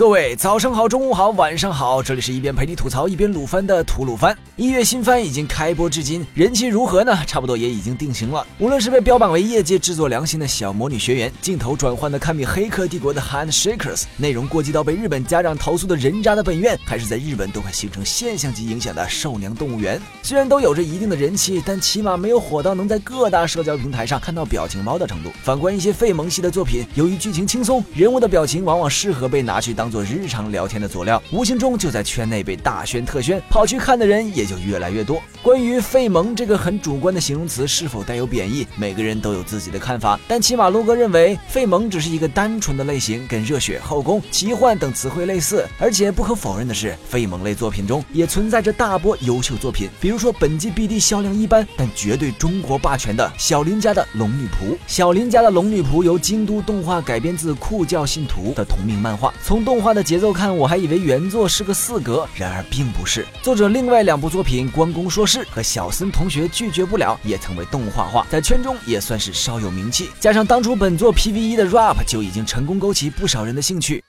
各位早上好，中午好，晚上好，这里是一边陪你吐槽一边撸番的吐鲁番。一月新番已经开播至今，人气如何呢？差不多也已经定型了。无论是被标榜为业界制作良心的小魔女学园，镜头转换的堪比《黑客帝国》的 Handshakers，内容过激到被日本家长投诉的人渣的本院，还是在日本都快形成现象级影响的兽娘动物园，虽然都有着一定的人气，但起码没有火到能在各大社交平台上看到表情包的程度。反观一些费萌系的作品，由于剧情轻松，人物的表情往往适合被拿去当。做日常聊天的佐料，无形中就在圈内被大宣特宣，跑去看的人也就越来越多。关于“费萌”这个很主观的形容词是否带有贬义，每个人都有自己的看法。但起码卢哥认为，费萌只是一个单纯的类型，跟热血、后宫、奇幻等词汇类似。而且不可否认的是，费萌类作品中也存在着大波优秀作品，比如说本季 BD 销量一般，但绝对中国霸权的小林家的龙女仆。小林家的龙女仆由京都动画改编自酷教信徒的同名漫画，从动画的节奏看，我还以为原作是个四格，然而并不是。作者另外两部作品《关公说事》和《小森同学拒绝不了》也曾为动画化，在圈中也算是稍有名气。加上当初本作 PVE 的 rap 就已经成功勾起不少人的兴趣。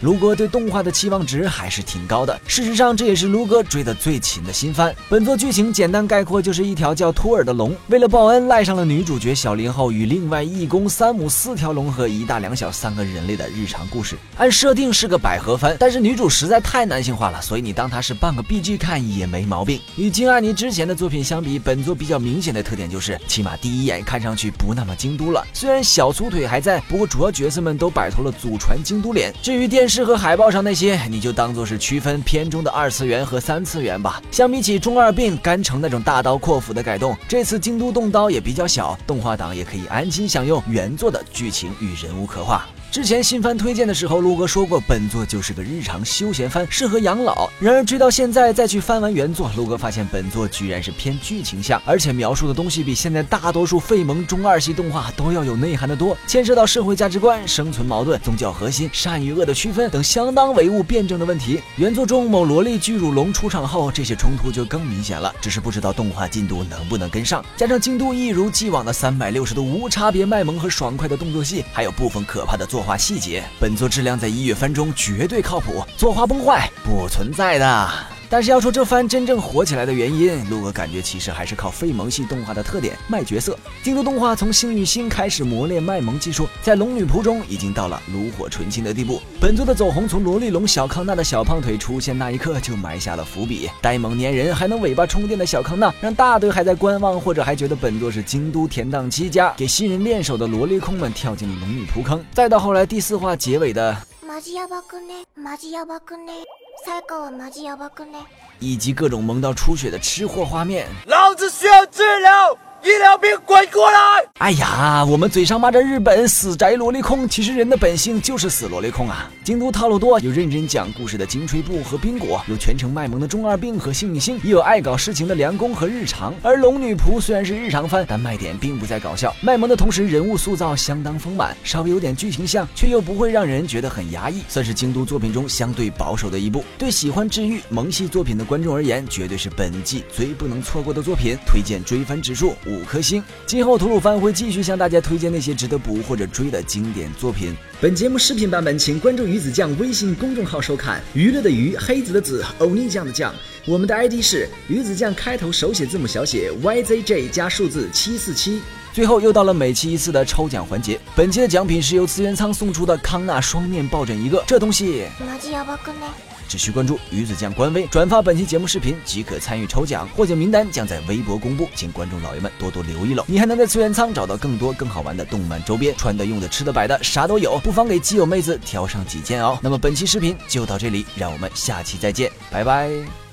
卢哥对动画的期望值还是挺高的，事实上这也是卢哥追的最勤的新番。本作剧情简单概括就是一条叫托尔的龙，为了报恩赖上了女主角小林后，与另外义工三母四条龙和一大两小三个人类的日常故事。按设定是个百合番，但是女主实在太男性化了，所以你当它是半个 BG 看也没毛病。与金阿尼之前的作品相比，本作比较明显的特点就是，起码第一眼看上去不那么京都了。虽然小粗腿还在，不过主要角色们都摆脱了祖传京都脸。至于电视和海报上那些，你就当做是区分片中的二次元和三次元吧。相比起中二病干城那种大刀阔斧的改动，这次京都动刀也比较小，动画党也可以安心享用原作的剧情与人物刻画。之前新番推荐的时候，陆哥说过本作就是个日常休闲番，适合养老。然而追到现在再去翻完原作，陆哥发现本作居然是偏剧情向，而且描述的东西比现在大多数废萌中二系动画都要有内涵的多，牵涉到社会价值观、生存矛盾、宗教核心、善与恶的区分等相当唯物辩证的问题。原作中某萝莉巨乳龙出场后，这些冲突就更明显了，只是不知道动画进度能不能跟上。加上京都一如既往的三百六十度无差别卖萌和爽快的动作戏，还有部分可怕的作。作画细节，本作质量在一月番中绝对靠谱，作画崩坏不存在的。但是要说这番真正火起来的原因，陆哥感觉其实还是靠非萌系动画的特点卖角色。京都动画从星与星开始磨练卖萌技术，在龙女仆中已经到了炉火纯青的地步。本作的走红从萝莉龙小康纳的小胖腿出现那一刻就埋下了伏笔，呆萌粘人还能尾巴充电的小康纳，让大堆还在观望或者还觉得本作是京都田荡七家给新人练手的萝莉控们跳进了龙女仆坑。再到后来第四话结尾的。以及各种萌到出血的吃货画面，老子需要治疗。医疗兵滚过来！哎呀，我们嘴上骂着日本死宅萝莉控，其实人的本性就是死萝莉控啊！京都套路多，有认真讲故事的金吹布和冰果，有全程卖萌的中二病和幸运星，也有爱搞事情的凉宫和日常。而龙女仆虽然是日常番，但卖点并不在搞笑，卖萌的同时人物塑造相当丰满，稍微有点剧情像，却又不会让人觉得很压抑，算是京都作品中相对保守的一部。对喜欢治愈萌系作品的观众而言，绝对是本季最不能错过的作品，推荐追番指数。五颗星。今后吐鲁番会继续向大家推荐那些值得补或者追的经典作品。本节目视频版本，请关注鱼子酱微信公众号收看。娱乐的娱，黑子的子，欧尼酱的酱。我们的 ID 是鱼子酱，开头手写字母小写 YZJ 加数字七四七。最后又到了每期一次的抽奖环节。本期的奖品是由资源仓送出的康纳双面抱枕一个，这东西。只需关注鱼子酱官微，转发本期节目视频即可参与抽奖，获奖名单将在微博公布，请观众老爷们多多留意喽！你还能在资源仓找到更多更好玩的动漫周边，穿的、用的、吃的、摆的，啥都有，不妨给基友妹子挑上几件哦。那么本期视频就到这里，让我们下期再见，拜拜。